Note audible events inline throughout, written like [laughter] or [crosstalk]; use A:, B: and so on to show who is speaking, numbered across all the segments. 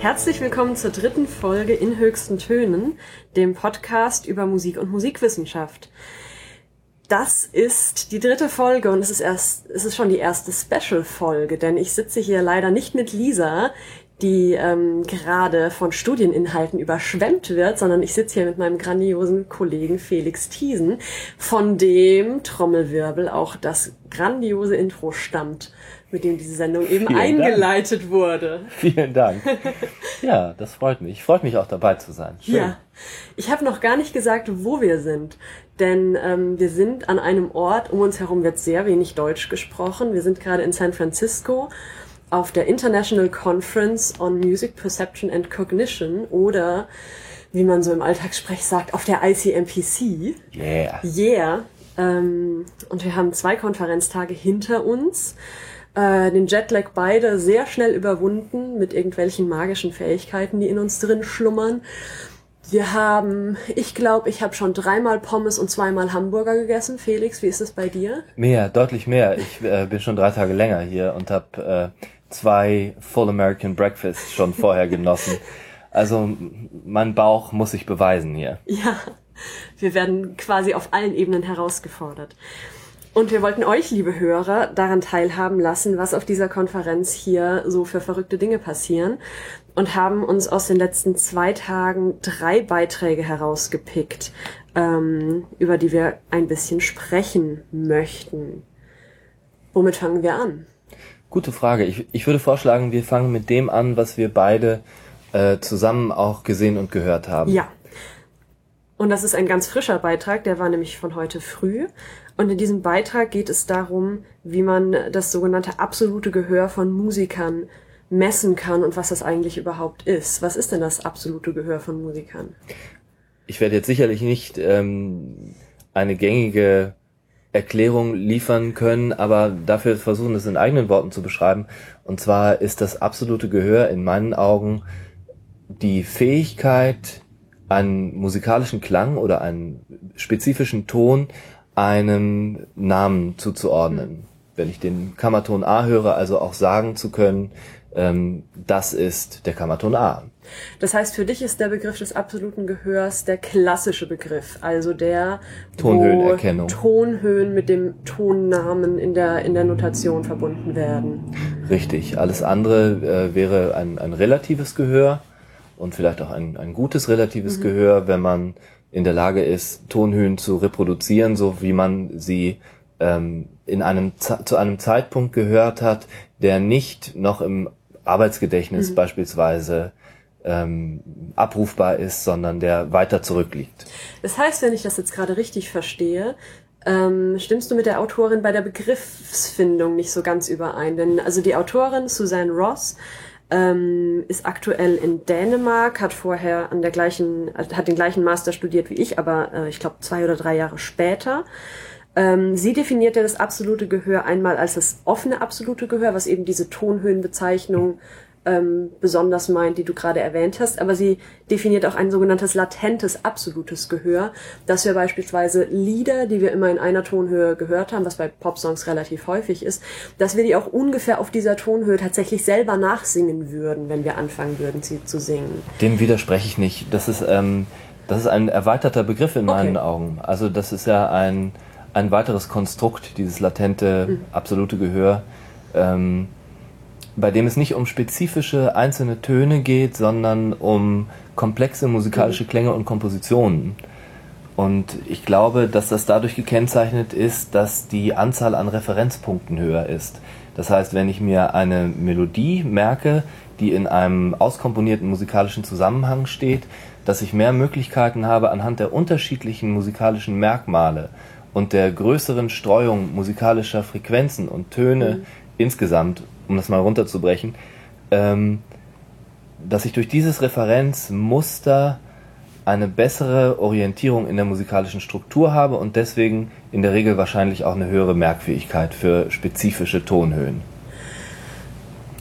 A: Herzlich willkommen zur dritten Folge in höchsten Tönen, dem Podcast über Musik und Musikwissenschaft. Das ist die dritte Folge und es ist erst, es ist schon die erste Special-Folge, denn ich sitze hier leider nicht mit Lisa, die ähm, gerade von Studieninhalten überschwemmt wird, sondern ich sitze hier mit meinem grandiosen Kollegen Felix Thiesen, von dem Trommelwirbel auch das grandiose Intro stammt, mit dem diese Sendung eben Vielen eingeleitet
B: Dank.
A: wurde.
B: Vielen Dank. [laughs] Ja, das freut mich. Freut mich auch dabei zu sein.
A: Schön. Ja, ich habe noch gar nicht gesagt, wo wir sind, denn ähm, wir sind an einem Ort, um uns herum wird sehr wenig Deutsch gesprochen. Wir sind gerade in San Francisco auf der International Conference on Music Perception and Cognition oder wie man so im Alltagssprech sagt, auf der ICMPC.
B: Yeah.
A: Yeah. Ähm, und wir haben zwei Konferenztage hinter uns. Äh, den Jetlag beide sehr schnell überwunden mit irgendwelchen magischen Fähigkeiten, die in uns drin schlummern. Wir haben, ich glaube, ich habe schon dreimal Pommes und zweimal Hamburger gegessen. Felix, wie ist es bei dir?
B: Mehr, deutlich mehr. Ich äh, bin schon drei Tage länger hier und habe äh, zwei Full American Breakfasts schon vorher genossen. Also mein Bauch muss sich beweisen hier.
A: Ja, wir werden quasi auf allen Ebenen herausgefordert. Und wir wollten euch, liebe Hörer, daran teilhaben lassen, was auf dieser Konferenz hier so für verrückte Dinge passieren und haben uns aus den letzten zwei Tagen drei Beiträge herausgepickt, ähm, über die wir ein bisschen sprechen möchten. Womit fangen wir an?
B: Gute Frage. Ich, ich würde vorschlagen, wir fangen mit dem an, was wir beide äh, zusammen auch gesehen und gehört haben.
A: Ja. Und das ist ein ganz frischer Beitrag, der war nämlich von heute früh. Und in diesem Beitrag geht es darum, wie man das sogenannte absolute Gehör von Musikern messen kann und was das eigentlich überhaupt ist. Was ist denn das absolute Gehör von Musikern?
B: Ich werde jetzt sicherlich nicht ähm, eine gängige Erklärung liefern können, aber dafür versuchen, es in eigenen Worten zu beschreiben. Und zwar ist das absolute Gehör in meinen Augen die Fähigkeit, einen musikalischen Klang oder einen spezifischen Ton einem Namen zuzuordnen. Wenn ich den Kammerton A höre, also auch sagen zu können, ähm, das ist der Kammerton A.
A: Das heißt, für dich ist der Begriff des absoluten Gehörs der klassische Begriff, also der
B: Tonhöhenerkennung.
A: Tonhöhen mit dem Tonnamen in der, in der Notation verbunden werden.
B: Richtig. Alles andere äh, wäre ein, ein relatives Gehör und vielleicht auch ein, ein gutes relatives mhm. Gehör, wenn man in der Lage ist, Tonhöhen zu reproduzieren, so wie man sie ähm, in einem zu einem Zeitpunkt gehört hat, der nicht noch im Arbeitsgedächtnis mhm. beispielsweise ähm, abrufbar ist, sondern der weiter zurückliegt.
A: Das heißt, wenn ich das jetzt gerade richtig verstehe, ähm, stimmst du mit der Autorin bei der Begriffsfindung nicht so ganz überein? Denn also die Autorin Suzanne Ross ähm, ist aktuell in Dänemark, hat vorher an der gleichen, hat den gleichen Master studiert wie ich, aber äh, ich glaube zwei oder drei Jahre später. Ähm, sie definierte das absolute Gehör einmal als das offene absolute Gehör, was eben diese Tonhöhenbezeichnung ähm, besonders meint, die du gerade erwähnt hast, aber sie definiert auch ein sogenanntes latentes absolutes Gehör, dass wir beispielsweise Lieder, die wir immer in einer Tonhöhe gehört haben, was bei Popsongs relativ häufig ist, dass wir die auch ungefähr auf dieser Tonhöhe tatsächlich selber nachsingen würden, wenn wir anfangen würden, sie zu singen.
B: Dem widerspreche ich nicht. Das ist, ähm, das ist ein erweiterter Begriff in meinen okay. Augen. Also das ist ja ein, ein weiteres Konstrukt, dieses latente, mhm. absolute Gehör. Ähm, bei dem es nicht um spezifische einzelne Töne geht, sondern um komplexe musikalische Klänge und Kompositionen. Und ich glaube, dass das dadurch gekennzeichnet ist, dass die Anzahl an Referenzpunkten höher ist. Das heißt, wenn ich mir eine Melodie merke, die in einem auskomponierten musikalischen Zusammenhang steht, dass ich mehr Möglichkeiten habe, anhand der unterschiedlichen musikalischen Merkmale und der größeren Streuung musikalischer Frequenzen und Töne mhm. insgesamt um das mal runterzubrechen, ähm, dass ich durch dieses Referenzmuster eine bessere Orientierung in der musikalischen Struktur habe und deswegen in der Regel wahrscheinlich auch eine höhere Merkfähigkeit für spezifische Tonhöhen.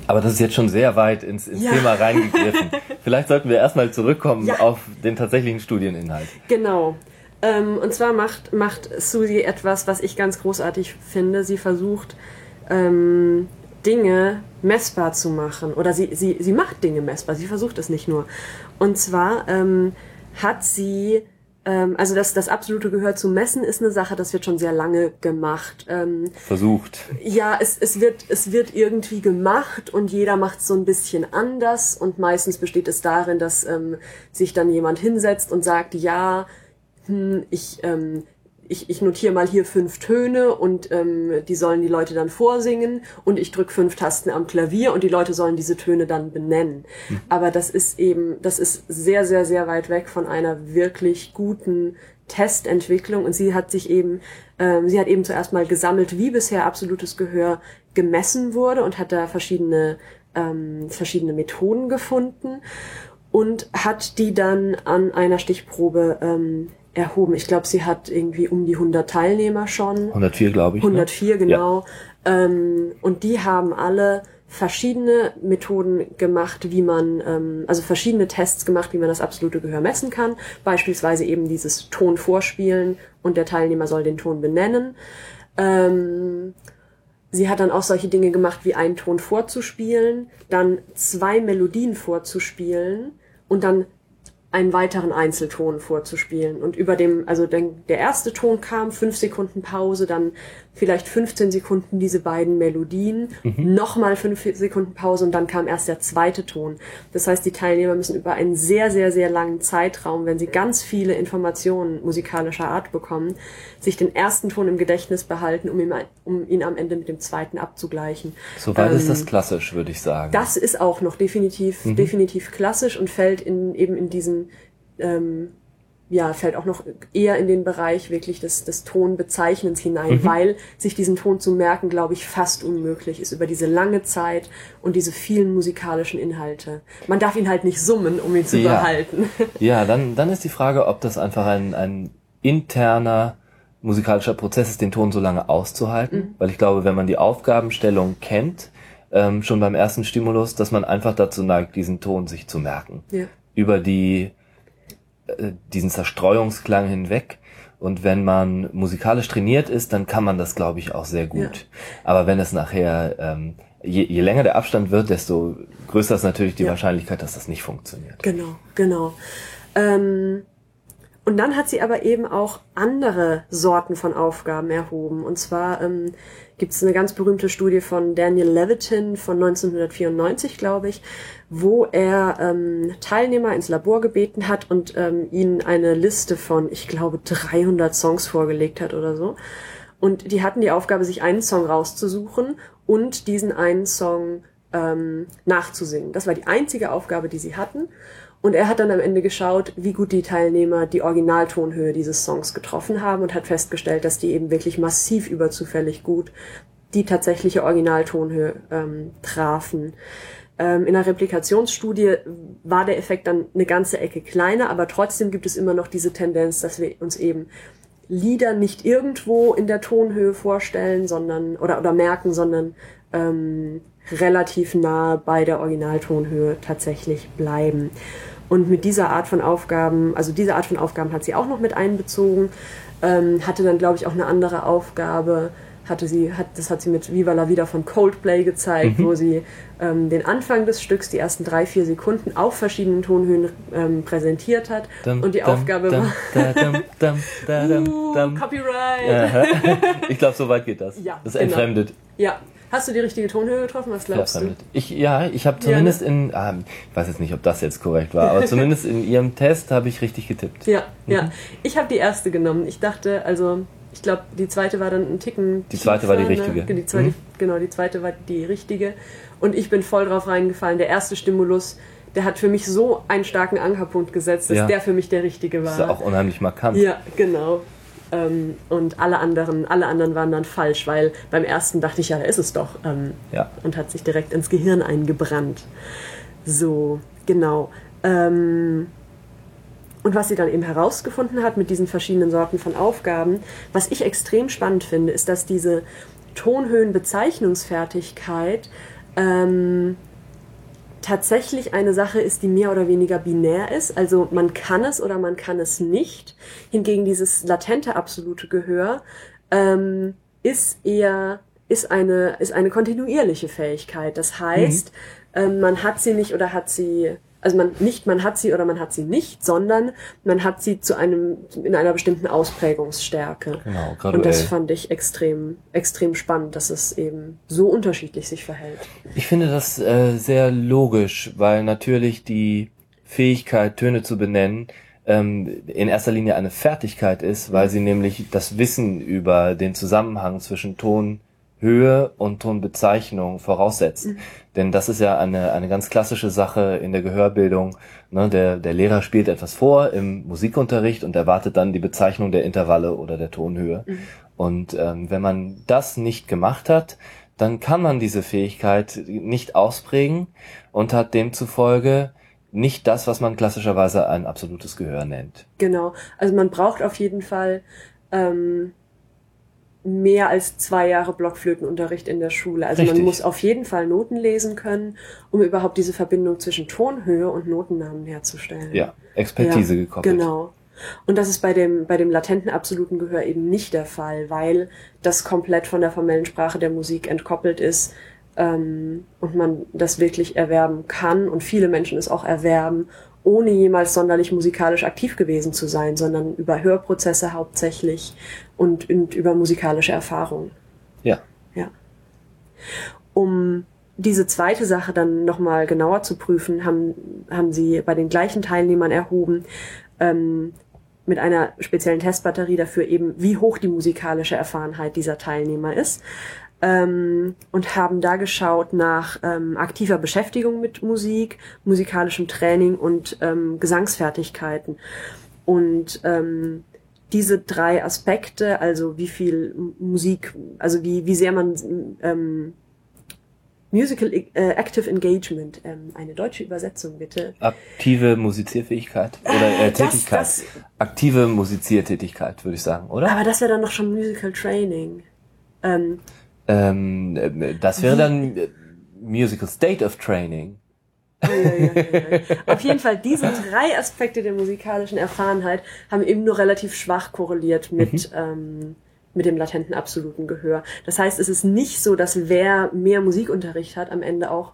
B: Aber das ist jetzt schon sehr weit ins, ins ja. Thema reingegriffen. [laughs] Vielleicht sollten wir erstmal zurückkommen ja. auf den tatsächlichen Studieninhalt.
A: Genau. Ähm, und zwar macht, macht Susi etwas, was ich ganz großartig finde. Sie versucht, ähm, Dinge messbar zu machen. Oder sie, sie, sie macht Dinge messbar, sie versucht es nicht nur. Und zwar ähm, hat sie ähm, also das, das absolute Gehör zu messen ist eine Sache, das wird schon sehr lange gemacht. Ähm,
B: Versucht.
A: Ja, es, es, wird, es wird irgendwie gemacht und jeder macht es so ein bisschen anders und meistens besteht es darin, dass ähm, sich dann jemand hinsetzt und sagt, ja, hm, ich, ähm, ich, ich notiere mal hier fünf Töne und ähm, die sollen die Leute dann vorsingen und ich drücke fünf Tasten am Klavier und die Leute sollen diese Töne dann benennen. Mhm. Aber das ist eben, das ist sehr, sehr, sehr weit weg von einer wirklich guten Testentwicklung und sie hat sich eben, ähm, sie hat eben zuerst mal gesammelt, wie bisher absolutes Gehör gemessen wurde und hat da verschiedene, ähm, verschiedene Methoden gefunden und hat die dann an einer Stichprobe ähm, erhoben. Ich glaube, sie hat irgendwie um die 100 Teilnehmer schon.
B: 104, glaube ich.
A: 104, ne? genau. Ja. Ähm, und die haben alle verschiedene Methoden gemacht, wie man, ähm, also verschiedene Tests gemacht, wie man das absolute Gehör messen kann. Beispielsweise eben dieses Ton vorspielen und der Teilnehmer soll den Ton benennen. Ähm, sie hat dann auch solche Dinge gemacht, wie einen Ton vorzuspielen, dann zwei Melodien vorzuspielen und dann einen weiteren Einzelton vorzuspielen. Und über dem, also den, der erste Ton kam, fünf Sekunden Pause, dann vielleicht 15 Sekunden diese beiden Melodien, mhm. nochmal fünf Sekunden Pause und dann kam erst der zweite Ton. Das heißt, die Teilnehmer müssen über einen sehr, sehr, sehr langen Zeitraum, wenn sie ganz viele Informationen musikalischer Art bekommen, sich den ersten Ton im Gedächtnis behalten, um ihn, um ihn am Ende mit dem zweiten abzugleichen.
B: Soweit ähm, ist das klassisch, würde ich sagen.
A: Das ist auch noch definitiv, mhm. definitiv klassisch und fällt in, eben in diesen ähm, ja, fällt auch noch eher in den Bereich wirklich des, des Tonbezeichnens hinein, mhm. weil sich diesen Ton zu merken, glaube ich, fast unmöglich ist über diese lange Zeit und diese vielen musikalischen Inhalte. Man darf ihn halt nicht summen, um ihn zu ja. behalten. [laughs]
B: Ja, dann, dann ist die Frage, ob das einfach ein, ein interner musikalischer Prozess ist, den Ton so lange auszuhalten, mhm. weil ich glaube, wenn man die Aufgabenstellung kennt, ähm, schon beim ersten Stimulus, dass man einfach dazu neigt, diesen Ton sich zu merken. Ja. Über die diesen Zerstreuungsklang hinweg. Und wenn man musikalisch trainiert ist, dann kann man das, glaube ich, auch sehr gut. Ja. Aber wenn es nachher, ähm, je, je länger der Abstand wird, desto größer ist natürlich die ja. Wahrscheinlichkeit, dass das nicht funktioniert.
A: Genau, genau. Ähm, und dann hat sie aber eben auch andere Sorten von Aufgaben erhoben. Und zwar ähm, gibt es eine ganz berühmte Studie von Daniel Levitin von 1994, glaube ich, wo er ähm, Teilnehmer ins Labor gebeten hat und ähm, ihnen eine Liste von, ich glaube, 300 Songs vorgelegt hat oder so. Und die hatten die Aufgabe, sich einen Song rauszusuchen und diesen einen Song ähm, nachzusingen. Das war die einzige Aufgabe, die sie hatten. Und er hat dann am Ende geschaut, wie gut die Teilnehmer die Originaltonhöhe dieses Songs getroffen haben und hat festgestellt, dass die eben wirklich massiv überzufällig gut die tatsächliche Originaltonhöhe ähm, trafen. Ähm, in der Replikationsstudie war der Effekt dann eine ganze Ecke kleiner, aber trotzdem gibt es immer noch diese Tendenz, dass wir uns eben Lieder nicht irgendwo in der Tonhöhe vorstellen, sondern oder oder merken, sondern ähm, relativ nah bei der Originaltonhöhe tatsächlich bleiben. Und mit dieser Art von Aufgaben, also diese Art von Aufgaben hat sie auch noch mit einbezogen, ähm, hatte dann, glaube ich, auch eine andere Aufgabe, hatte sie, hat, das hat sie mit Viva la Vida von Coldplay gezeigt, mhm. wo sie ähm, den Anfang des Stücks, die ersten drei, vier Sekunden auf verschiedenen Tonhöhen ähm, präsentiert hat. Dum, und die dum, Aufgabe dum, war. [laughs] uh, Copyright! [laughs]
B: ich glaube, so weit geht das. Ja, das ist genau. entfremdet.
A: Ja, Hast du die richtige Tonhöhe getroffen? Was glaubst du?
B: Ich, ja, ich habe zumindest ja, ne? in, ah, ich weiß jetzt nicht, ob das jetzt korrekt war, aber [laughs] zumindest in ihrem Test habe ich richtig getippt.
A: Ja, mhm. ja. Ich habe die erste genommen. Ich dachte, also, ich glaube, die zweite war dann ein Ticken.
B: Die zweite war die ne? richtige.
A: Die zweite, mhm. Genau, die zweite war die richtige. Und ich bin voll drauf reingefallen. Der erste Stimulus, der hat für mich so einen starken Ankerpunkt gesetzt, dass ja. der für mich der richtige war. Das
B: ist ja auch unheimlich markant.
A: Ja, genau. Ähm, und alle anderen, alle anderen waren dann falsch, weil beim ersten dachte ich, ja, da ist es doch. Ähm, ja. Und hat sich direkt ins Gehirn eingebrannt. So, genau. Ähm, und was sie dann eben herausgefunden hat mit diesen verschiedenen Sorten von Aufgaben, was ich extrem spannend finde, ist, dass diese Tonhöhenbezeichnungsfertigkeit ähm, tatsächlich eine Sache ist, die mehr oder weniger binär ist. Also man kann es oder man kann es nicht. Hingegen dieses latente absolute Gehör ähm, ist eher ist eine, ist eine kontinuierliche Fähigkeit. Das heißt, mhm. ähm, man hat sie nicht oder hat sie, also man nicht, man hat sie oder man hat sie nicht, sondern man hat sie zu einem, in einer bestimmten Ausprägungsstärke. Genau, graduell. Und das fand ich extrem, extrem spannend, dass es eben so unterschiedlich sich verhält.
B: Ich finde das äh, sehr logisch, weil natürlich die Fähigkeit, Töne zu benennen, ähm, in erster Linie eine Fertigkeit ist, weil sie nämlich das Wissen über den Zusammenhang zwischen Tonhöhe und Tonbezeichnung voraussetzt. Mhm. Denn das ist ja eine, eine ganz klassische Sache in der Gehörbildung. Ne? Der, der Lehrer spielt etwas vor im Musikunterricht und erwartet dann die Bezeichnung der Intervalle oder der Tonhöhe. Mhm. Und ähm, wenn man das nicht gemacht hat, dann kann man diese Fähigkeit nicht ausprägen und hat demzufolge nicht das, was man klassischerweise ein absolutes Gehör nennt.
A: Genau. Also man braucht auf jeden Fall ähm, mehr als zwei Jahre Blockflötenunterricht in der Schule. Also Richtig. man muss auf jeden Fall Noten lesen können, um überhaupt diese Verbindung zwischen Tonhöhe und Notennamen herzustellen.
B: Ja, Expertise ja, gekoppelt.
A: Genau. Und das ist bei dem, bei dem latenten absoluten Gehör eben nicht der Fall, weil das komplett von der formellen Sprache der Musik entkoppelt ist ähm, und man das wirklich erwerben kann und viele Menschen es auch erwerben, ohne jemals sonderlich musikalisch aktiv gewesen zu sein, sondern über Hörprozesse hauptsächlich und, und über musikalische Erfahrung.
B: Ja.
A: Ja. Um diese zweite Sache dann nochmal genauer zu prüfen, haben, haben sie bei den gleichen Teilnehmern erhoben, ähm, mit einer speziellen Testbatterie dafür eben, wie hoch die musikalische Erfahrenheit dieser Teilnehmer ist ähm, und haben da geschaut nach ähm, aktiver Beschäftigung mit Musik, musikalischem Training und ähm, Gesangsfertigkeiten. Und ähm, diese drei Aspekte, also wie viel Musik, also wie, wie sehr man ähm, Musical äh, Active Engagement, ähm, eine deutsche Übersetzung bitte.
B: Aktive Musizierfähigkeit oder äh, Tätigkeit. Das, das, Aktive Musiziertätigkeit, würde ich sagen, oder?
A: Aber das wäre dann noch schon Musical Training.
B: Ähm, ähm, das wäre dann Musical State of Training.
A: Ja, ja, ja, Auf jeden Fall, diese drei Aspekte der musikalischen Erfahrenheit haben eben nur relativ schwach korreliert mit, mhm. ähm, mit dem latenten absoluten Gehör. Das heißt, es ist nicht so, dass wer mehr Musikunterricht hat, am Ende auch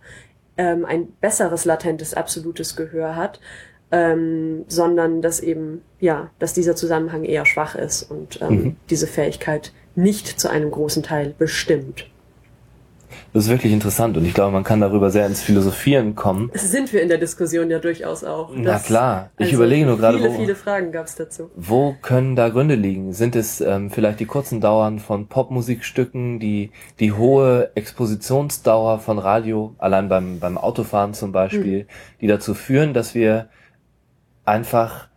A: ähm, ein besseres latentes absolutes Gehör hat, ähm, sondern dass eben, ja, dass dieser Zusammenhang eher schwach ist und ähm, mhm. diese Fähigkeit nicht zu einem großen Teil bestimmt.
B: Das ist wirklich interessant und ich glaube, man kann darüber sehr ins Philosophieren kommen.
A: Das sind wir in der Diskussion ja durchaus auch.
B: Na klar, ich also überlege nur gerade,
A: viele, wo, viele Fragen gab es dazu.
B: Wo können da Gründe liegen? Sind es ähm, vielleicht die kurzen Dauern von Popmusikstücken, die die hohe Expositionsdauer von Radio, allein beim beim Autofahren zum Beispiel, mhm. die dazu führen, dass wir einfach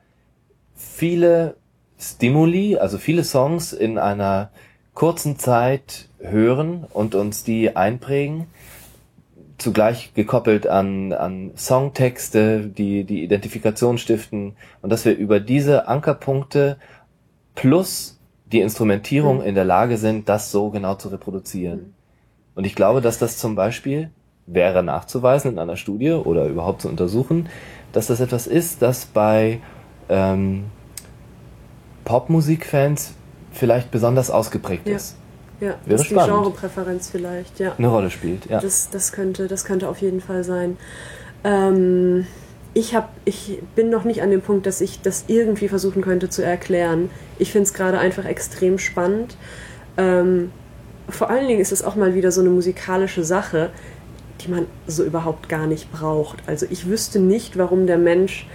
B: viele Stimuli, also viele Songs in einer kurzen Zeit hören und uns die einprägen, zugleich gekoppelt an, an Songtexte, die die Identifikation stiften und dass wir über diese Ankerpunkte plus die Instrumentierung mhm. in der Lage sind, das so genau zu reproduzieren. Mhm. Und ich glaube, dass das zum Beispiel wäre nachzuweisen in einer Studie oder überhaupt zu untersuchen, dass das etwas ist, das bei ähm, Popmusikfans vielleicht besonders ausgeprägt
A: ja.
B: ist.
A: Ja, Wäre dass spannend. die Genrepräferenz vielleicht, ja.
B: Eine Rolle spielt, ja.
A: Das, das, könnte, das könnte auf jeden Fall sein. Ähm, ich, hab, ich bin noch nicht an dem Punkt, dass ich das irgendwie versuchen könnte zu erklären. Ich finde es gerade einfach extrem spannend. Ähm, vor allen Dingen ist es auch mal wieder so eine musikalische Sache, die man so überhaupt gar nicht braucht. Also ich wüsste nicht, warum der Mensch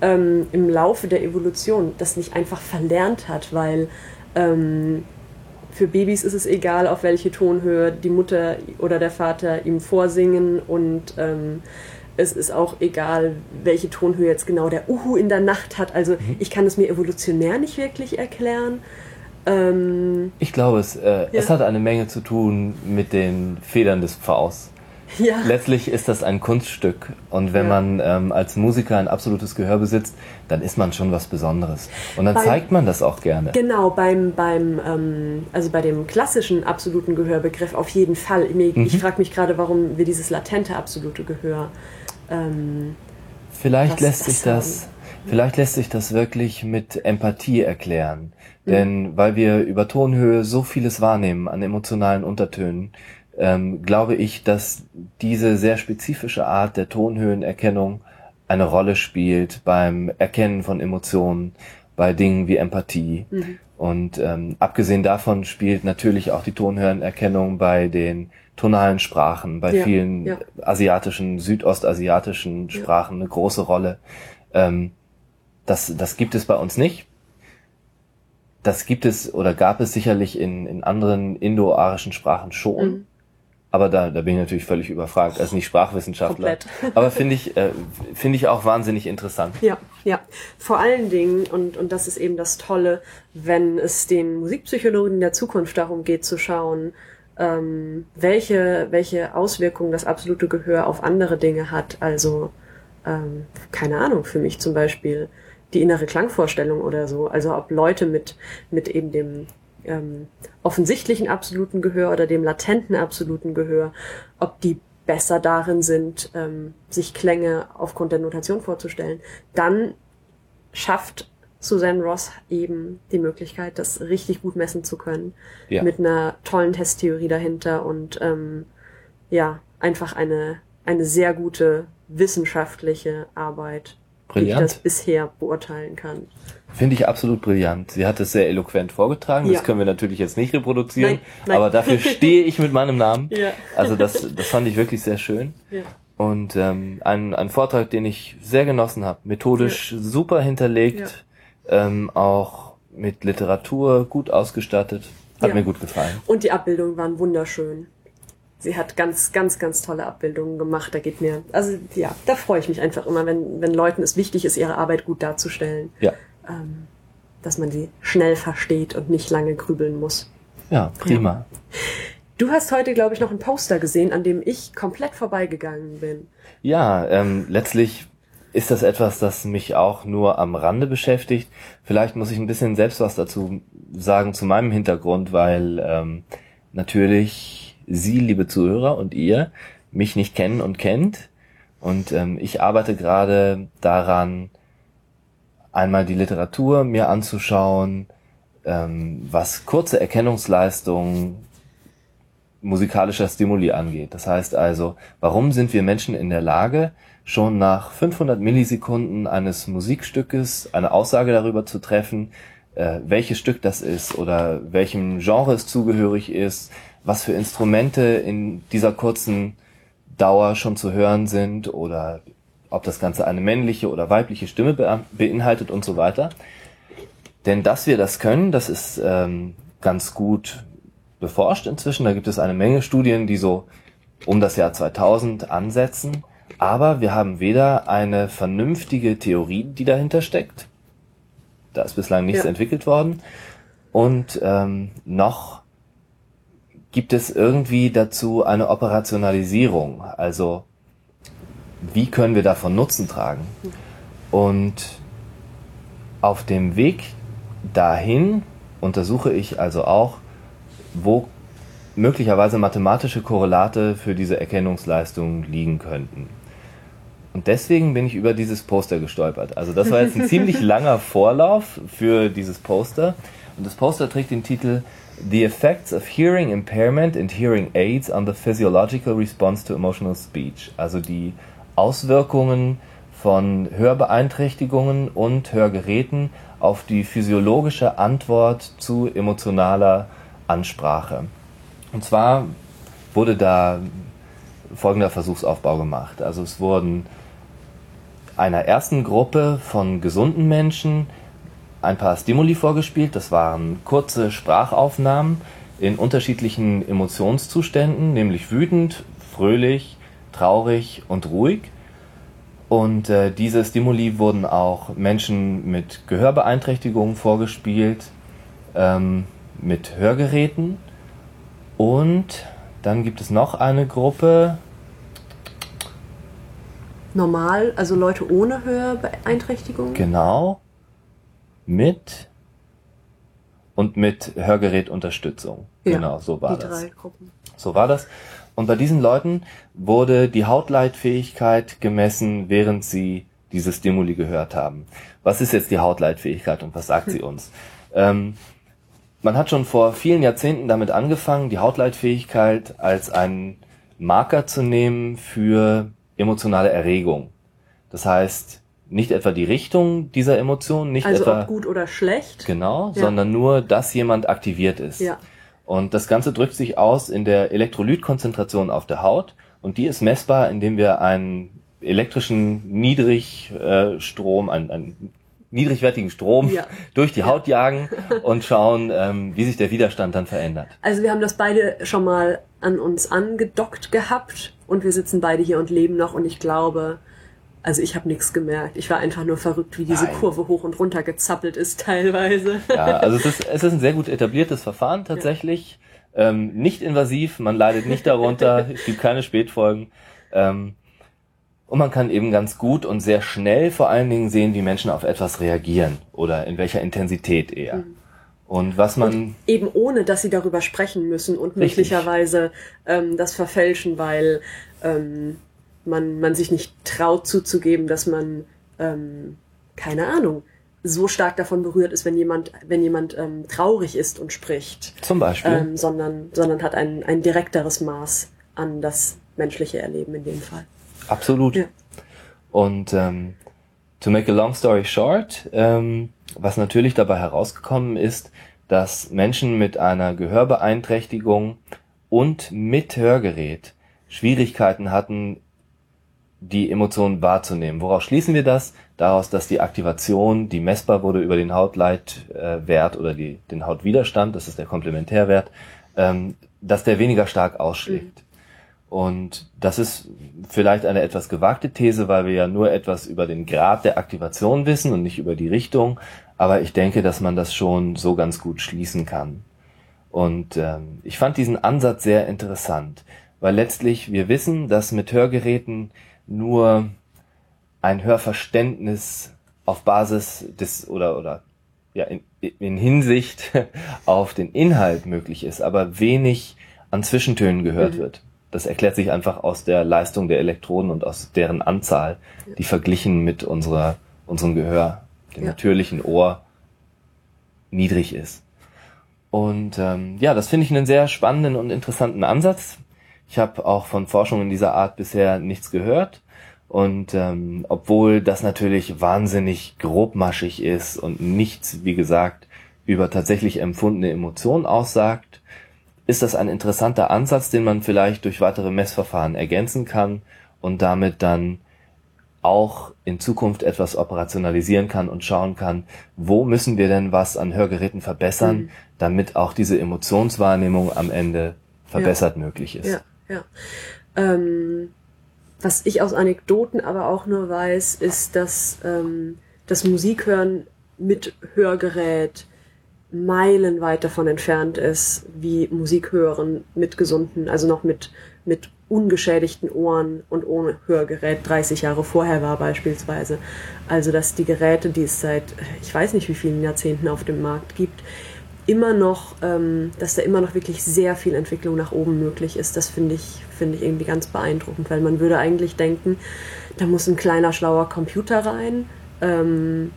A: ähm, im Laufe der Evolution das nicht einfach verlernt hat, weil ähm, für Babys ist es egal, auf welche Tonhöhe die Mutter oder der Vater ihm vorsingen und ähm, es ist auch egal, welche Tonhöhe jetzt genau der Uhu in der Nacht hat. Also mhm. ich kann es mir evolutionär nicht wirklich erklären.
B: Ähm, ich glaube, es, äh, ja. es hat eine Menge zu tun mit den Federn des Pfaus. [laughs] Ja. Letztlich ist das ein Kunststück. Und wenn ja. man ähm, als Musiker ein absolutes Gehör besitzt, dann ist man schon was Besonderes. Und dann beim, zeigt man das auch gerne.
A: Genau, beim, beim ähm, also bei dem klassischen absoluten Gehörbegriff auf jeden Fall. Ich, mhm. ich frage mich gerade, warum wir dieses latente absolute Gehör. Ähm,
B: Vielleicht lässt sich das. Vielleicht lässt sich das wirklich mit Empathie erklären. Mhm. Denn weil wir über Tonhöhe so vieles wahrnehmen an emotionalen Untertönen, ähm, glaube ich, dass diese sehr spezifische Art der Tonhöhenerkennung eine Rolle spielt beim Erkennen von Emotionen, bei Dingen wie Empathie. Mhm. Und ähm, abgesehen davon spielt natürlich auch die Tonhöhenerkennung bei den tonalen Sprachen, bei ja, vielen ja. asiatischen, südostasiatischen Sprachen ja. eine große Rolle. Ähm, das, das gibt es bei uns nicht. Das gibt es oder gab es sicherlich in, in anderen indo-arischen Sprachen schon. Mhm. Aber da, da bin ich natürlich völlig überfragt, als nicht Sprachwissenschaftler. Komplett. [laughs] Aber finde ich, äh, finde ich auch wahnsinnig interessant.
A: Ja, ja. Vor allen Dingen, und, und das ist eben das Tolle, wenn es den Musikpsychologen der Zukunft darum geht zu schauen, ähm, welche, welche Auswirkungen das absolute Gehör auf andere Dinge hat. Also, ähm, keine Ahnung, für mich zum Beispiel die innere Klangvorstellung oder so. Also ob Leute mit, mit eben dem ähm, offensichtlichen absoluten Gehör oder dem latenten absoluten Gehör, ob die besser darin sind, ähm, sich Klänge aufgrund der Notation vorzustellen, dann schafft Susanne Ross eben die Möglichkeit, das richtig gut messen zu können. Ja. Mit einer tollen Testtheorie dahinter und ähm, ja, einfach eine, eine sehr gute wissenschaftliche Arbeit, Brilliant. wie ich das bisher beurteilen kann.
B: Finde ich absolut brillant. Sie hat es sehr eloquent vorgetragen. Ja. Das können wir natürlich jetzt nicht reproduzieren, nein, nein. aber dafür [laughs] stehe ich mit meinem Namen. Ja. Also das, das fand ich wirklich sehr schön. Ja. Und ähm, ein, ein Vortrag, den ich sehr genossen habe. Methodisch ja. super hinterlegt, ähm, auch mit Literatur gut ausgestattet. Hat mir gut gefallen.
A: Und die Abbildungen waren wunderschön. Sie hat ganz, ganz, ganz tolle Abbildungen gemacht. Da geht mir, also ja, da freue ich mich einfach immer, wenn, wenn Leuten es wichtig ist, ihre Arbeit gut darzustellen. Ja ähm, dass man sie schnell versteht und nicht lange grübeln muss.
B: Ja, prima. Ja.
A: Du hast heute, glaube ich, noch ein Poster gesehen, an dem ich komplett vorbeigegangen bin.
B: Ja, ähm, letztlich ist das etwas, das mich auch nur am Rande beschäftigt. Vielleicht muss ich ein bisschen selbst was dazu sagen zu meinem Hintergrund, weil ähm, natürlich Sie, liebe Zuhörer, und ihr mich nicht kennen und kennt. Und ähm, ich arbeite gerade daran, einmal die Literatur mir anzuschauen, ähm, was kurze Erkennungsleistungen musikalischer Stimuli angeht. Das heißt also, warum sind wir Menschen in der Lage, schon nach 500 Millisekunden eines Musikstückes eine Aussage darüber zu treffen, äh, welches Stück das ist oder welchem Genre es zugehörig ist, was für Instrumente in dieser kurzen Dauer schon zu hören sind oder ob das Ganze eine männliche oder weibliche Stimme beinhaltet und so weiter. Denn dass wir das können, das ist ähm, ganz gut beforscht inzwischen. Da gibt es eine Menge Studien, die so um das Jahr 2000 ansetzen. Aber wir haben weder eine vernünftige Theorie, die dahinter steckt. Da ist bislang nichts ja. entwickelt worden. Und ähm, noch gibt es irgendwie dazu eine Operationalisierung. Also wie können wir davon Nutzen tragen? Und auf dem Weg dahin untersuche ich also auch, wo möglicherweise mathematische Korrelate für diese Erkennungsleistung liegen könnten. Und deswegen bin ich über dieses Poster gestolpert. Also das war jetzt ein ziemlich [laughs] langer Vorlauf für dieses Poster. Und das Poster trägt den Titel The Effects of Hearing Impairment and Hearing Aids on the Physiological Response to Emotional Speech. Also die Auswirkungen von Hörbeeinträchtigungen und Hörgeräten auf die physiologische Antwort zu emotionaler Ansprache. Und zwar wurde da folgender Versuchsaufbau gemacht. Also es wurden einer ersten Gruppe von gesunden Menschen ein paar Stimuli vorgespielt. Das waren kurze Sprachaufnahmen in unterschiedlichen Emotionszuständen, nämlich wütend, fröhlich, traurig und ruhig. Und äh, diese Stimuli wurden auch Menschen mit Gehörbeeinträchtigungen vorgespielt, ähm, mit Hörgeräten. Und dann gibt es noch eine Gruppe.
A: Normal, also Leute ohne Hörbeeinträchtigungen?
B: Genau. Mit und mit Hörgerätunterstützung. Ja, genau, so war die das. Drei Gruppen. So war das. Und bei diesen Leuten wurde die Hautleitfähigkeit gemessen, während sie diese Stimuli gehört haben. Was ist jetzt die Hautleitfähigkeit und was sagt sie [laughs] uns? Ähm, man hat schon vor vielen Jahrzehnten damit angefangen, die Hautleitfähigkeit als einen Marker zu nehmen für emotionale Erregung. Das heißt, nicht etwa die Richtung dieser Emotion, nicht
A: also
B: etwa
A: ob gut oder schlecht.
B: Genau, ja. sondern nur, dass jemand aktiviert ist. Ja. Und das Ganze drückt sich aus in der Elektrolytkonzentration auf der Haut und die ist messbar, indem wir einen elektrischen Niedrigstrom, einen, einen niedrigwertigen Strom ja. [laughs] durch die Haut jagen [laughs] und schauen, ähm, wie sich der Widerstand dann verändert.
A: Also wir haben das beide schon mal an uns angedockt gehabt und wir sitzen beide hier und leben noch und ich glaube, also ich habe nichts gemerkt. Ich war einfach nur verrückt, wie diese Nein. Kurve hoch und runter gezappelt ist teilweise.
B: Ja, also es ist, [laughs] es ist ein sehr gut etabliertes Verfahren tatsächlich. Ja. Ähm, nicht invasiv, man leidet nicht darunter, [laughs] es gibt keine Spätfolgen. Ähm, und man kann eben ganz gut und sehr schnell vor allen Dingen sehen, wie Menschen auf etwas reagieren oder in welcher Intensität eher. Mhm. Und was man. Und
A: eben ohne, dass sie darüber sprechen müssen und möglicherweise ähm, das verfälschen, weil ähm, man, man sich nicht traut zuzugeben, dass man, ähm, keine Ahnung, so stark davon berührt ist, wenn jemand, wenn jemand ähm, traurig ist und spricht.
B: Zum Beispiel.
A: Ähm, sondern, sondern hat ein, ein direkteres Maß an das menschliche Erleben in dem Fall.
B: Absolut. Ja. Und ähm, to make a long story short, ähm, was natürlich dabei herausgekommen ist, dass Menschen mit einer Gehörbeeinträchtigung und mit Hörgerät Schwierigkeiten hatten, die Emotionen wahrzunehmen. Woraus schließen wir das? Daraus, dass die Aktivation, die messbar wurde über den Hautleitwert oder die, den Hautwiderstand, das ist der Komplementärwert, ähm, dass der weniger stark ausschlägt. Und das ist vielleicht eine etwas gewagte These, weil wir ja nur etwas über den Grad der Aktivation wissen und nicht über die Richtung. Aber ich denke, dass man das schon so ganz gut schließen kann. Und ähm, ich fand diesen Ansatz sehr interessant, weil letztlich wir wissen, dass mit Hörgeräten nur ein Hörverständnis auf Basis des oder oder ja in, in Hinsicht [laughs] auf den Inhalt möglich ist, aber wenig an Zwischentönen gehört mhm. wird. Das erklärt sich einfach aus der Leistung der Elektroden und aus deren Anzahl, die verglichen mit unserer unserem Gehör, dem ja. natürlichen Ohr, niedrig ist. Und ähm, ja, das finde ich einen sehr spannenden und interessanten Ansatz. Ich habe auch von Forschung in dieser Art bisher nichts gehört. Und ähm, obwohl das natürlich wahnsinnig grobmaschig ist und nichts, wie gesagt, über tatsächlich empfundene Emotionen aussagt, ist das ein interessanter Ansatz, den man vielleicht durch weitere Messverfahren ergänzen kann und damit dann auch in Zukunft etwas operationalisieren kann und schauen kann, wo müssen wir denn was an Hörgeräten verbessern, mhm. damit auch diese Emotionswahrnehmung am Ende verbessert
A: ja.
B: möglich ist.
A: Ja, ja. Ähm, was ich aus Anekdoten aber auch nur weiß, ist, dass ähm, das Musikhören mit Hörgerät meilenweit davon entfernt ist, wie Musik hören mit gesunden, also noch mit, mit ungeschädigten Ohren und ohne Hörgerät 30 Jahre vorher war beispielsweise. Also dass die Geräte, die es seit ich weiß nicht wie vielen Jahrzehnten auf dem Markt gibt, immer noch, ähm, dass da immer noch wirklich sehr viel Entwicklung nach oben möglich ist. Das finde ich, finde ich irgendwie ganz beeindruckend, weil man würde eigentlich denken, da muss ein kleiner schlauer Computer rein. Ähm,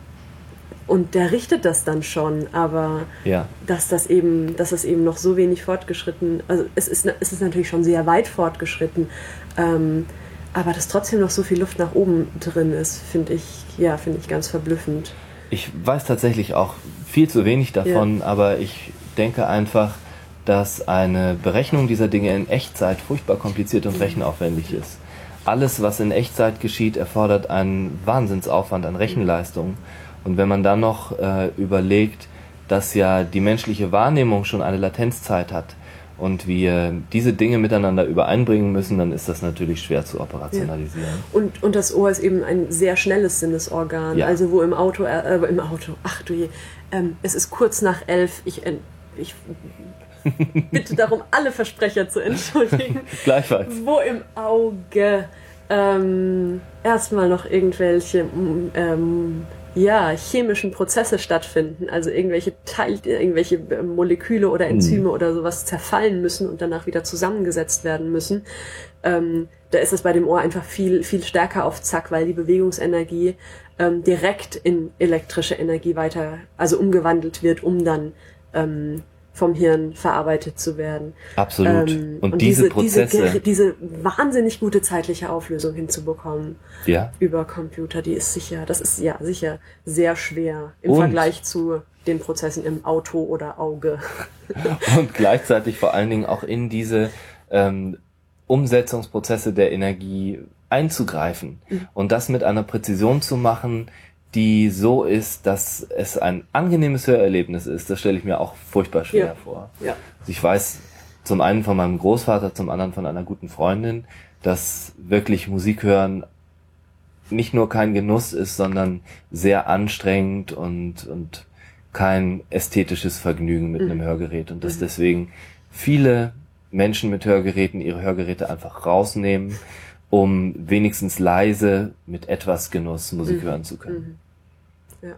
A: und der richtet das dann schon, aber ja. dass das eben, dass das eben noch so wenig fortgeschritten, also es ist, es ist natürlich schon sehr weit fortgeschritten, ähm, aber dass trotzdem noch so viel Luft nach oben drin ist, finde ich, ja, finde ich ganz verblüffend.
B: Ich weiß tatsächlich auch viel zu wenig davon, ja. aber ich denke einfach, dass eine Berechnung dieser Dinge in Echtzeit furchtbar kompliziert und mhm. rechenaufwendig ist. Alles, was in Echtzeit geschieht, erfordert einen Wahnsinnsaufwand an Rechenleistung. Und wenn man dann noch äh, überlegt, dass ja die menschliche Wahrnehmung schon eine Latenzzeit hat und wir diese Dinge miteinander übereinbringen müssen, dann ist das natürlich schwer zu operationalisieren. Ja.
A: Und, und das Ohr ist eben ein sehr schnelles Sinnesorgan. Ja. Also wo im Auto, äh, im Auto, ach du je, ähm, es ist kurz nach elf, ich, ich [laughs] bitte darum, alle Versprecher zu entschuldigen. [laughs]
B: Gleichfalls.
A: Wo im Auge ähm, erstmal noch irgendwelche ähm, ja, chemischen Prozesse stattfinden, also irgendwelche Teil, irgendwelche Moleküle oder Enzyme mhm. oder sowas zerfallen müssen und danach wieder zusammengesetzt werden müssen, ähm, da ist es bei dem Ohr einfach viel, viel stärker auf Zack, weil die Bewegungsenergie ähm, direkt in elektrische Energie weiter, also umgewandelt wird, um dann ähm, vom Hirn verarbeitet zu werden.
B: Absolut. Ähm, und, und, diese, diese Prozesse.
A: Diese, diese, wahnsinnig gute zeitliche Auflösung hinzubekommen
B: ja.
A: über Computer, die ist sicher, das ist ja sicher sehr schwer im und? Vergleich zu den Prozessen im Auto oder Auge. [laughs]
B: und gleichzeitig vor allen Dingen auch in diese ähm, Umsetzungsprozesse der Energie einzugreifen mhm. und das mit einer Präzision zu machen, die so ist, dass es ein angenehmes Hörerlebnis ist, das stelle ich mir auch furchtbar schwer
A: ja.
B: vor.
A: Ja.
B: Also ich weiß zum einen von meinem Großvater, zum anderen von einer guten Freundin, dass wirklich Musik hören nicht nur kein Genuss ist, sondern sehr anstrengend und, und kein ästhetisches Vergnügen mit mhm. einem Hörgerät und dass mhm. deswegen viele Menschen mit Hörgeräten ihre Hörgeräte einfach rausnehmen um wenigstens leise mit etwas Genuss Musik mhm. hören zu können.
A: Mhm. Ja.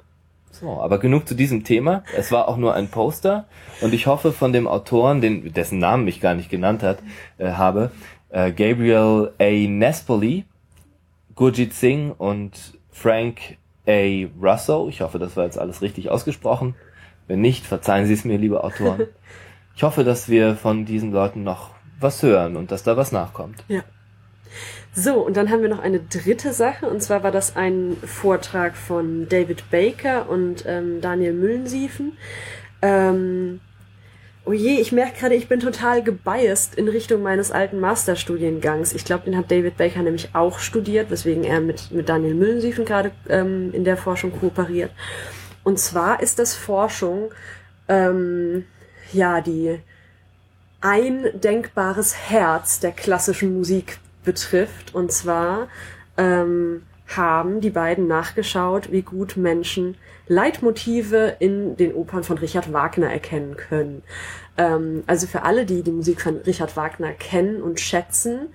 B: So, aber genug zu diesem Thema. Es war auch nur ein Poster und ich hoffe von dem Autoren, den, dessen Namen mich gar nicht genannt hat, äh, habe, äh, Gabriel A. Nespoli, Gurjit Singh und Frank A. Russo. Ich hoffe, das war jetzt alles richtig ausgesprochen. Wenn nicht, verzeihen Sie es mir, liebe Autoren. [laughs] Ich hoffe, dass wir von diesen Leuten noch was hören und dass da was nachkommt.
A: Ja. So, und dann haben wir noch eine dritte Sache, und zwar war das ein Vortrag von David Baker und ähm, Daniel Müllensiefen. Ähm, oh je, ich merke gerade, ich bin total gebiased in Richtung meines alten Masterstudiengangs. Ich glaube, den hat David Baker nämlich auch studiert, weswegen er mit, mit Daniel Müllensiefen gerade ähm, in der Forschung kooperiert. Und zwar ist das Forschung, ähm, ja, die ein denkbares Herz der klassischen Musik betrifft. Und zwar ähm, haben die beiden nachgeschaut, wie gut Menschen Leitmotive in den Opern von Richard Wagner erkennen können. Ähm, also für alle, die die Musik von Richard Wagner kennen und schätzen,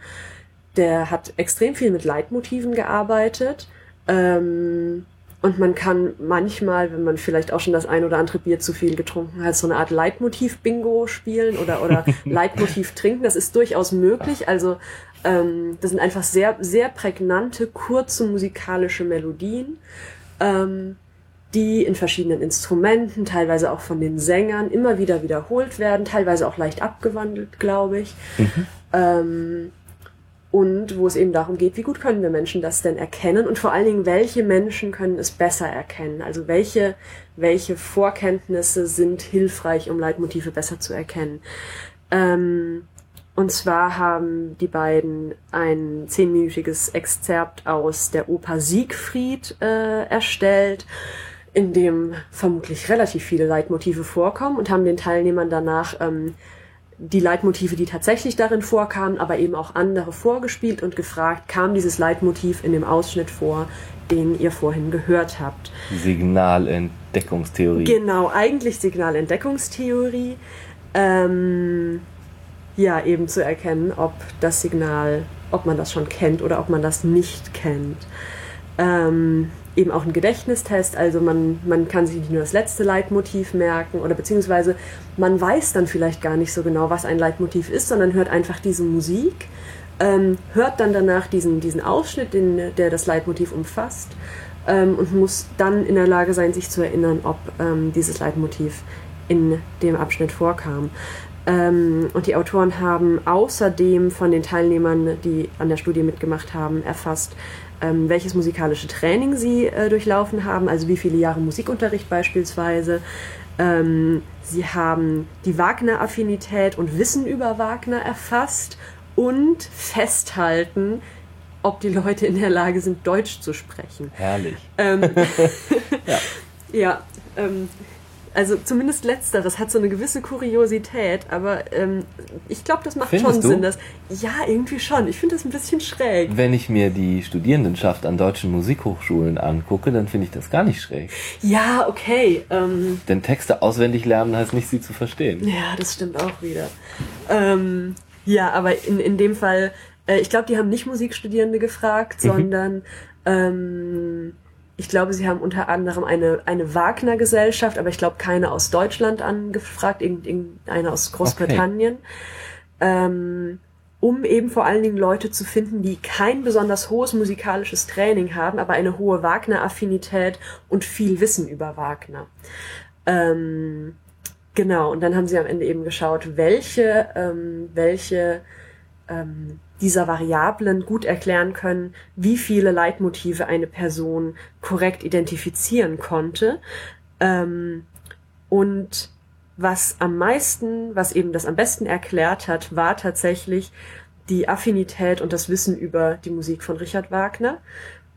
A: der hat extrem viel mit Leitmotiven gearbeitet. Ähm, und man kann manchmal, wenn man vielleicht auch schon das ein oder andere Bier zu viel getrunken hat, so eine Art Leitmotiv-Bingo spielen oder, oder [laughs] Leitmotiv trinken. Das ist durchaus möglich. Also ähm, das sind einfach sehr, sehr prägnante, kurze musikalische Melodien, ähm, die in verschiedenen Instrumenten, teilweise auch von den Sängern, immer wieder wiederholt werden, teilweise auch leicht abgewandelt, glaube ich. Mhm. Ähm, und wo es eben darum geht, wie gut können wir Menschen das denn erkennen und vor allen Dingen, welche Menschen können es besser erkennen? Also welche, welche Vorkenntnisse sind hilfreich, um Leitmotive besser zu erkennen? Ähm, und zwar haben die beiden ein zehnminütiges Exzerpt aus der Oper Siegfried äh, erstellt, in dem vermutlich relativ viele Leitmotive vorkommen und haben den Teilnehmern danach ähm, die Leitmotive, die tatsächlich darin vorkamen, aber eben auch andere vorgespielt und gefragt, kam dieses Leitmotiv in dem Ausschnitt vor, den ihr vorhin gehört habt.
B: Signalentdeckungstheorie.
A: Genau, eigentlich Signalentdeckungstheorie. Ähm, ja eben zu erkennen, ob das Signal, ob man das schon kennt oder ob man das nicht kennt. Ähm, eben auch ein Gedächtnistest, also man, man kann sich nicht nur das letzte Leitmotiv merken oder beziehungsweise man weiß dann vielleicht gar nicht so genau, was ein Leitmotiv ist, sondern hört einfach diese Musik, ähm, hört dann danach diesen, diesen Ausschnitt, den, der das Leitmotiv umfasst ähm, und muss dann in der Lage sein, sich zu erinnern, ob ähm, dieses Leitmotiv in dem Abschnitt vorkam. Ähm, und die Autoren haben außerdem von den Teilnehmern, die an der Studie mitgemacht haben, erfasst, ähm, welches musikalische Training sie äh, durchlaufen haben, also wie viele Jahre Musikunterricht beispielsweise. Ähm, sie haben die Wagner-Affinität und Wissen über Wagner erfasst und festhalten, ob die Leute in der Lage sind, Deutsch zu sprechen.
B: Herrlich.
A: Ähm, [laughs] ja, [laughs] ja ähm, also zumindest letzteres hat so eine gewisse Kuriosität, aber ähm, ich glaube, das macht
B: Findest
A: schon
B: du?
A: Sinn. Dass, ja, irgendwie schon. Ich finde das ein bisschen schräg.
B: Wenn ich mir die Studierendenschaft an deutschen Musikhochschulen angucke, dann finde ich das gar nicht schräg.
A: Ja, okay. Ähm,
B: Denn Texte auswendig lernen heißt nicht, sie zu verstehen.
A: Ja, das stimmt auch wieder. Ähm, ja, aber in, in dem Fall, äh, ich glaube, die haben nicht Musikstudierende gefragt, mhm. sondern ähm, ich glaube, sie haben unter anderem eine, eine Wagner-Gesellschaft, aber ich glaube keine aus Deutschland angefragt, irgendeine aus Großbritannien. Okay. Ähm, um eben vor allen Dingen Leute zu finden, die kein besonders hohes musikalisches Training haben, aber eine hohe Wagner-Affinität und viel Wissen über Wagner. Ähm, genau, und dann haben sie am Ende eben geschaut, welche, ähm, welche ähm, dieser Variablen gut erklären können, wie viele Leitmotive eine Person korrekt identifizieren konnte. Ähm, und was am meisten, was eben das am besten erklärt hat, war tatsächlich die Affinität und das Wissen über die Musik von Richard Wagner.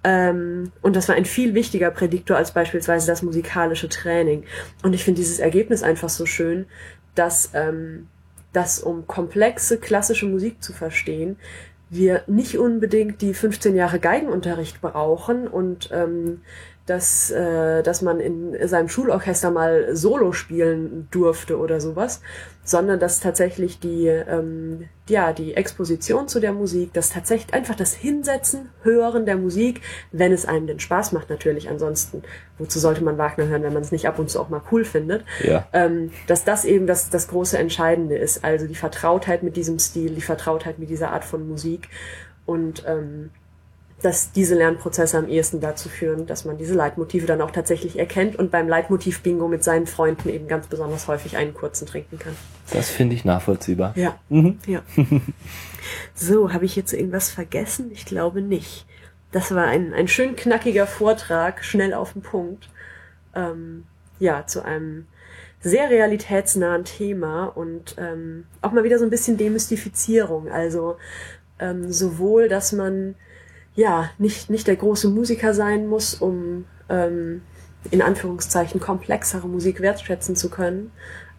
A: Ähm, und das war ein viel wichtiger Prädiktor als beispielsweise das musikalische Training. Und ich finde dieses Ergebnis einfach so schön, dass, ähm, dass um komplexe klassische Musik zu verstehen, wir nicht unbedingt die 15 Jahre Geigenunterricht brauchen und ähm, dass, äh, dass man in seinem Schulorchester mal Solo spielen durfte oder sowas, sondern dass tatsächlich die, ähm, ja, die Exposition zu der Musik, das tatsächlich einfach das Hinsetzen, Hören der Musik, wenn es einem den Spaß macht natürlich, ansonsten, wozu sollte man Wagner hören, wenn man es nicht ab und zu auch mal cool findet,
B: ja.
A: ähm, dass das eben das, das große Entscheidende ist, also die Vertrautheit mit diesem Stil, die Vertrautheit mit dieser Art von Musik. Und ähm, dass diese Lernprozesse am ehesten dazu führen, dass man diese Leitmotive dann auch tatsächlich erkennt und beim Leitmotiv-Bingo mit seinen Freunden eben ganz besonders häufig einen kurzen trinken kann.
B: Das finde ich nachvollziehbar.
A: Ja. Mhm. ja. [laughs] So, habe ich jetzt irgendwas vergessen? Ich glaube nicht. Das war ein, ein schön knackiger Vortrag, schnell auf den Punkt. Ähm, ja, zu einem sehr realitätsnahen Thema und ähm, auch mal wieder so ein bisschen Demystifizierung. Also ähm, sowohl, dass man ja, nicht, nicht der große Musiker sein muss, um ähm, in Anführungszeichen komplexere Musik wertschätzen zu können.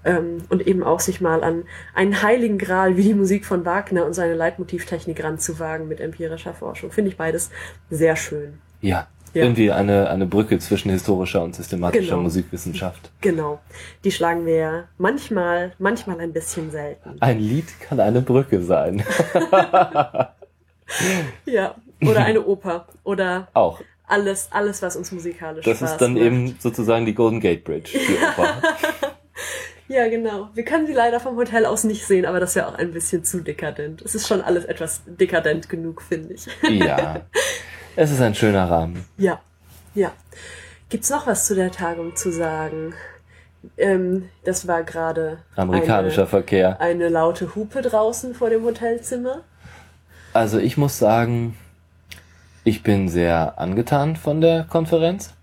A: Ähm, und eben auch sich mal an einen heiligen Gral wie die Musik von Wagner und seine Leitmotivtechnik ranzuwagen mit empirischer Forschung. Finde ich beides sehr schön.
B: Ja, ja. Irgendwie eine, eine Brücke zwischen historischer und systematischer genau. Musikwissenschaft.
A: Genau. Die schlagen wir ja manchmal, manchmal ein bisschen selten.
B: Ein Lied kann eine Brücke sein. [laughs] [laughs]
A: ja, oder eine [laughs] Oper. Oder
B: auch.
A: Alles, alles, was uns musikalisch
B: Das Spaß ist dann macht. eben sozusagen die Golden Gate Bridge, die [laughs] Oper.
A: ja, genau. Wir können sie leider vom Hotel aus nicht sehen, aber das wäre auch ein bisschen zu dekadent. Es ist schon alles etwas dekadent genug, finde ich.
B: ja. Es ist ein schöner Rahmen.
A: Ja. Ja. Gibt's noch was zu der Tagung zu sagen? Ähm, das war gerade
B: amerikanischer
A: eine,
B: Verkehr.
A: Eine laute Hupe draußen vor dem Hotelzimmer.
B: Also ich muss sagen, ich bin sehr angetan von der Konferenz.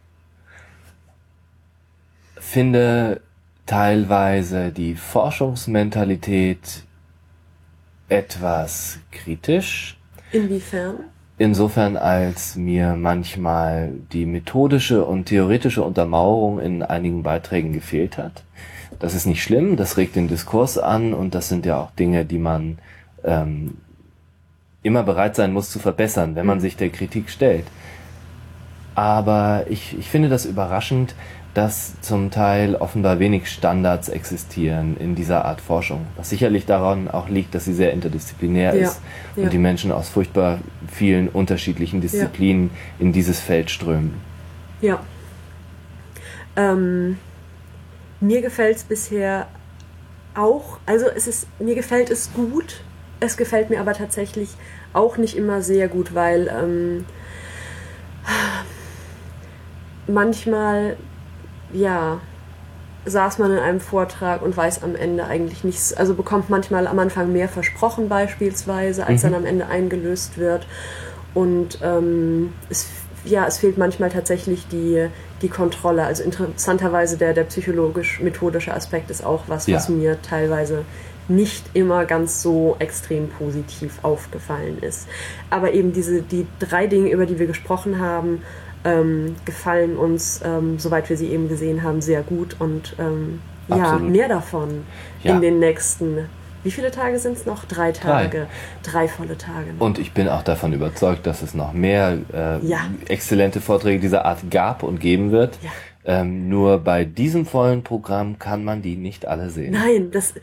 B: Finde teilweise die Forschungsmentalität etwas kritisch.
A: Inwiefern?
B: Insofern, als mir manchmal die methodische und theoretische Untermauerung in einigen Beiträgen gefehlt hat. Das ist nicht schlimm, das regt den Diskurs an und das sind ja auch Dinge, die man ähm, immer bereit sein muss zu verbessern, wenn man mhm. sich der Kritik stellt. Aber ich, ich finde das überraschend, dass zum Teil offenbar wenig Standards existieren in dieser Art Forschung. Was sicherlich daran auch liegt, dass sie sehr interdisziplinär ja, ist und ja. die Menschen aus furchtbar vielen unterschiedlichen Disziplinen ja. in dieses Feld strömen.
A: Ja. Ähm, mir gefällt es bisher auch, also es ist, mir gefällt es gut, es gefällt mir aber tatsächlich auch nicht immer sehr gut, weil ähm, manchmal, ja, saß man in einem Vortrag und weiß am Ende eigentlich nichts, also bekommt manchmal am Anfang mehr versprochen beispielsweise, als mhm. dann am Ende eingelöst wird. Und ähm, es, ja, es fehlt manchmal tatsächlich die, die Kontrolle. Also interessanterweise der, der psychologisch-methodische Aspekt ist auch was, ja. was mir teilweise nicht immer ganz so extrem positiv aufgefallen ist. Aber eben diese, die drei Dinge, über die wir gesprochen haben, ähm, gefallen uns, ähm, soweit wir sie eben gesehen haben, sehr gut und ähm, ja, mehr davon ja. in den nächsten wie viele Tage sind es noch? Drei Tage. Drei, Drei volle Tage.
B: Noch. Und ich bin auch davon überzeugt, dass es noch mehr äh, ja. exzellente Vorträge dieser Art gab und geben wird. Ja. Ähm, nur bei diesem vollen Programm kann man die nicht alle sehen.
A: Nein, das,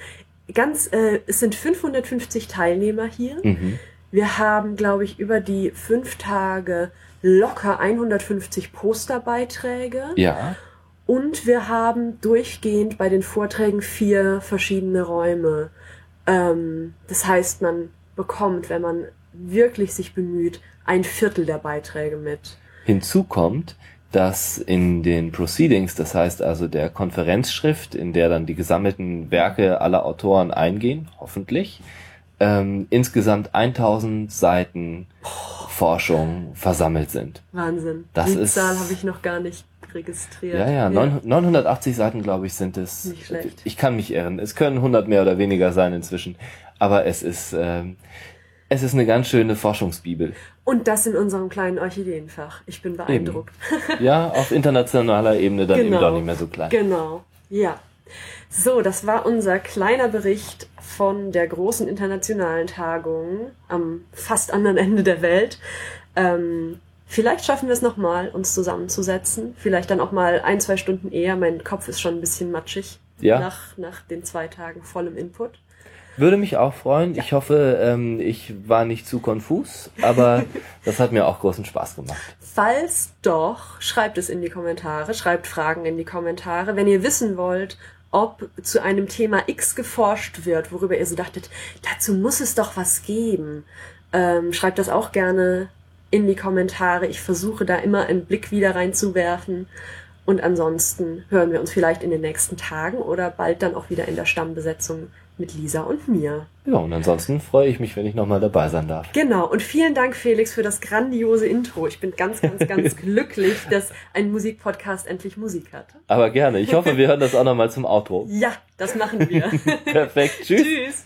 A: ganz, äh, es sind 550 Teilnehmer hier. Mhm. Wir haben, glaube ich, über die fünf Tage locker 150 Posterbeiträge.
B: Ja.
A: Und wir haben durchgehend bei den Vorträgen vier verschiedene Räume. Ähm, das heißt, man bekommt, wenn man wirklich sich bemüht, ein Viertel der Beiträge mit.
B: Hinzu kommt, dass in den Proceedings, das heißt also der Konferenzschrift, in der dann die gesammelten Werke aller Autoren eingehen, hoffentlich, ähm, insgesamt 1000 Seiten Forschung versammelt sind.
A: Wahnsinn.
B: Das
A: Die
B: ist-
A: Zahl habe ich noch gar nicht registriert.
B: Ja, ja, 900 980 Seiten, glaube ich, sind es.
A: Nicht schlecht.
B: Ich kann mich irren. Es können 100 mehr oder weniger sein inzwischen. Aber es ist, ähm, es ist eine ganz schöne Forschungsbibel.
A: Und das in unserem kleinen Orchideenfach. Ich bin beeindruckt.
B: Ja, auf internationaler Ebene dann eben
A: Genau.
B: doch nicht mehr so klein.
A: Genau. Ja. So, das war unser kleiner Bericht von der großen internationalen Tagung am fast anderen Ende der Welt. Ähm, vielleicht schaffen wir es nochmal, uns zusammenzusetzen. Vielleicht dann auch mal ein, zwei Stunden eher. Mein Kopf ist schon ein bisschen matschig
B: Ja.
A: nach, nach den zwei Tagen vollem Input.
B: Würde mich auch freuen. Ich hoffe, ähm, ich war nicht zu konfus, aber [laughs] das hat mir auch großen Spaß gemacht.
A: Falls doch, schreibt es in die Kommentare, schreibt Fragen in die Kommentare. Wenn ihr wissen wollt, ob zu einem Thema X geforscht wird, worüber ihr so dachtet, dazu muss es doch was geben, ähm, schreibt das auch gerne in die Kommentare. Ich versuche da immer einen Blick wieder reinzuwerfen. Und ansonsten hören wir uns vielleicht in den nächsten Tagen oder bald dann auch wieder in der Stammbesetzung mit Lisa und mir.
B: Ja, und ansonsten freue ich mich, wenn ich nochmal dabei sein darf.
A: Genau, und vielen Dank, Felix, für das grandiose Intro. Ich bin ganz, ganz, ganz [laughs] glücklich, dass ein Musikpodcast endlich Musik hat.
B: Aber gerne. Ich hoffe, wir hören das auch nochmal zum Outro.
A: Ja, das machen wir. [laughs]
B: Perfekt. Tschüss.
A: Tschüss.